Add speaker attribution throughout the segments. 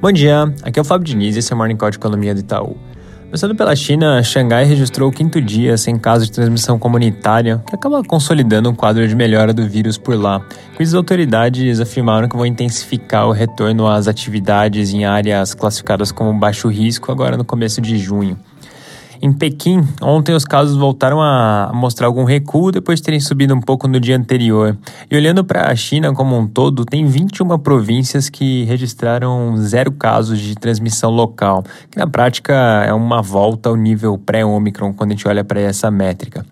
Speaker 1: Bom dia, aqui é o Fábio Diniz e esse é o Morning Call de Economia do Itaú. Começando pela China, Xangai registrou o quinto dia sem casos de transmissão comunitária, que acaba consolidando um quadro de melhora do vírus por lá. As autoridades afirmaram que vão intensificar o retorno às atividades em áreas classificadas como baixo risco agora no começo de junho. Em Pequim, ontem os casos voltaram a mostrar algum recuo depois de terem subido um pouco no dia anterior. E olhando para a China como um todo, tem 21 províncias que registraram zero casos de transmissão local, que na prática é uma volta ao nível pré-Omicron quando a gente olha para essa métrica.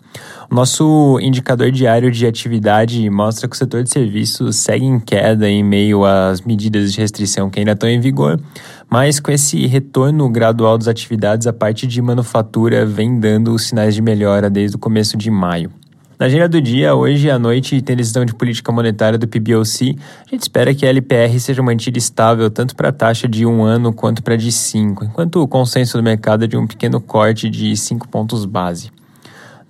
Speaker 1: Nosso indicador diário de atividade mostra que o setor de serviços segue em queda em meio às medidas de restrição que ainda estão em vigor, mas com esse retorno gradual das atividades, a parte de manufatura vem dando sinais de melhora desde o começo de maio. Na agenda do dia, hoje à noite, tem decisão de política monetária do PBOC. A gente espera que a LPR seja mantida estável tanto para a taxa de um ano quanto para a de cinco, enquanto o consenso do mercado é de um pequeno corte de cinco pontos base.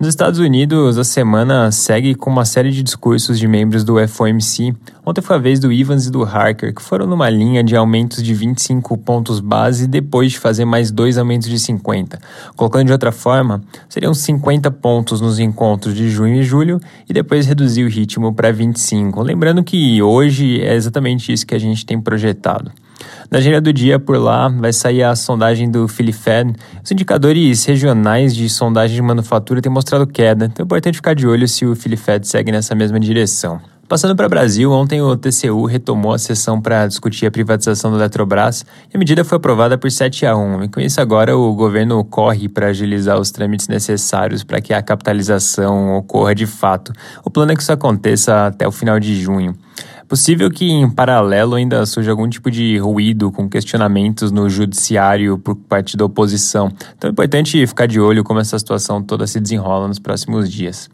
Speaker 1: Nos Estados Unidos, a semana segue com uma série de discursos de membros do FOMC. Ontem foi a vez do Evans e do Harker, que foram numa linha de aumentos de 25 pontos base depois de fazer mais dois aumentos de 50. Colocando de outra forma, seriam 50 pontos nos encontros de junho e julho e depois reduzir o ritmo para 25. Lembrando que hoje é exatamente isso que a gente tem projetado. Na agenda do dia, por lá, vai sair a sondagem do Filifed. Os indicadores regionais de sondagem de manufatura têm mostrado queda, então é importante ficar de olho se o Filifed segue nessa mesma direção. Passando para o Brasil, ontem o TCU retomou a sessão para discutir a privatização da Eletrobras e a medida foi aprovada por 7 a 1. E com isso agora o governo corre para agilizar os trâmites necessários para que a capitalização ocorra de fato. O plano é que isso aconteça até o final de junho. Possível que, em paralelo, ainda surja algum tipo de ruído com questionamentos no judiciário por parte da oposição. Então é importante ficar de olho como essa situação toda se desenrola nos próximos dias.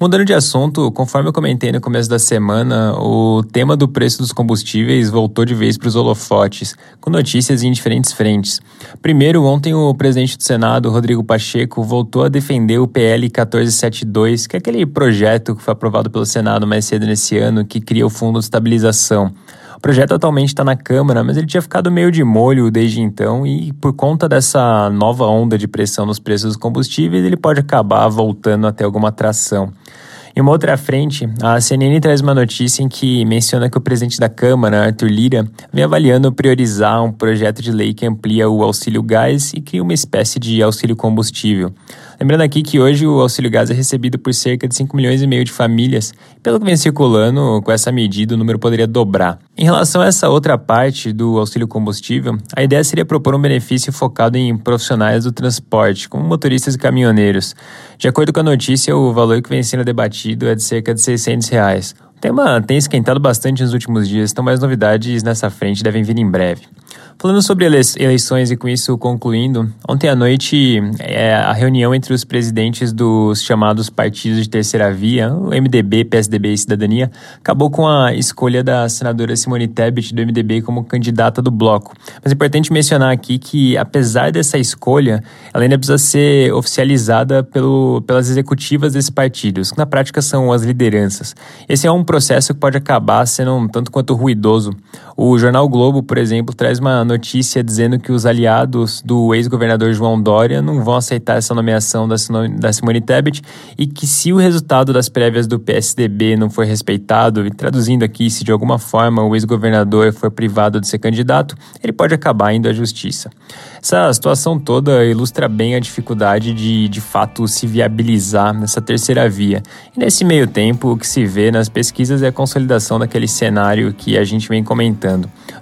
Speaker 1: Mudando de assunto, conforme eu comentei no começo da semana, o tema do preço dos combustíveis voltou de vez para os holofotes, com notícias em diferentes frentes. Primeiro, ontem o presidente do Senado, Rodrigo Pacheco, voltou a defender o PL 1472, que é aquele projeto que foi aprovado pelo Senado mais cedo nesse ano, que cria o Fundo de Estabilização. O projeto atualmente está na Câmara, mas ele tinha ficado meio de molho desde então e, por conta dessa nova onda de pressão nos preços dos combustíveis, ele pode acabar voltando a ter alguma atração. Em uma outra frente, a CNN traz uma notícia em que menciona que o presidente da Câmara, Arthur Lira, vem avaliando priorizar um projeto de lei que amplia o auxílio gás e cria uma espécie de auxílio combustível. Lembrando aqui que hoje o auxílio gás é recebido por cerca de 5 milhões e meio de famílias. Pelo que vem circulando, com essa medida o número poderia dobrar. Em relação a essa outra parte do auxílio combustível, a ideia seria propor um benefício focado em profissionais do transporte, como motoristas e caminhoneiros. De acordo com a notícia, o valor que vem sendo debatido é de cerca de 600 reais. O tema tem esquentado bastante nos últimos dias, então mais novidades nessa frente devem vir em breve. Falando sobre eleições e com isso concluindo, ontem à noite é, a reunião entre os presidentes dos chamados partidos de terceira via, o MDB, PSDB e Cidadania, acabou com a escolha da senadora Simone Tebet do MDB como candidata do bloco. Mas é importante mencionar aqui que, apesar dessa escolha, ela ainda precisa ser oficializada pelo, pelas executivas desses partidos, que na prática são as lideranças. Esse é um processo que pode acabar sendo um tanto quanto ruidoso. O jornal Globo, por exemplo, traz uma notícia dizendo que os aliados do ex-governador João Dória não vão aceitar essa nomeação da Simone Tebet e que se o resultado das prévias do PSDB não for respeitado, e traduzindo aqui, se de alguma forma o ex-governador for privado de ser candidato, ele pode acabar indo à justiça. Essa situação toda ilustra bem a dificuldade de, de fato, se viabilizar nessa terceira via. E nesse meio tempo, o que se vê nas pesquisas é a consolidação daquele cenário que a gente vem comentando,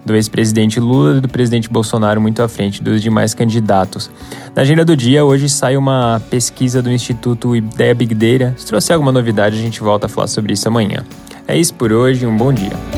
Speaker 1: do ex-presidente Lula e do presidente Bolsonaro muito à frente dos demais candidatos. Na agenda do dia, hoje sai uma pesquisa do Instituto Ideia Big Data. Se trouxer alguma novidade, a gente volta a falar sobre isso amanhã. É isso por hoje, um bom dia.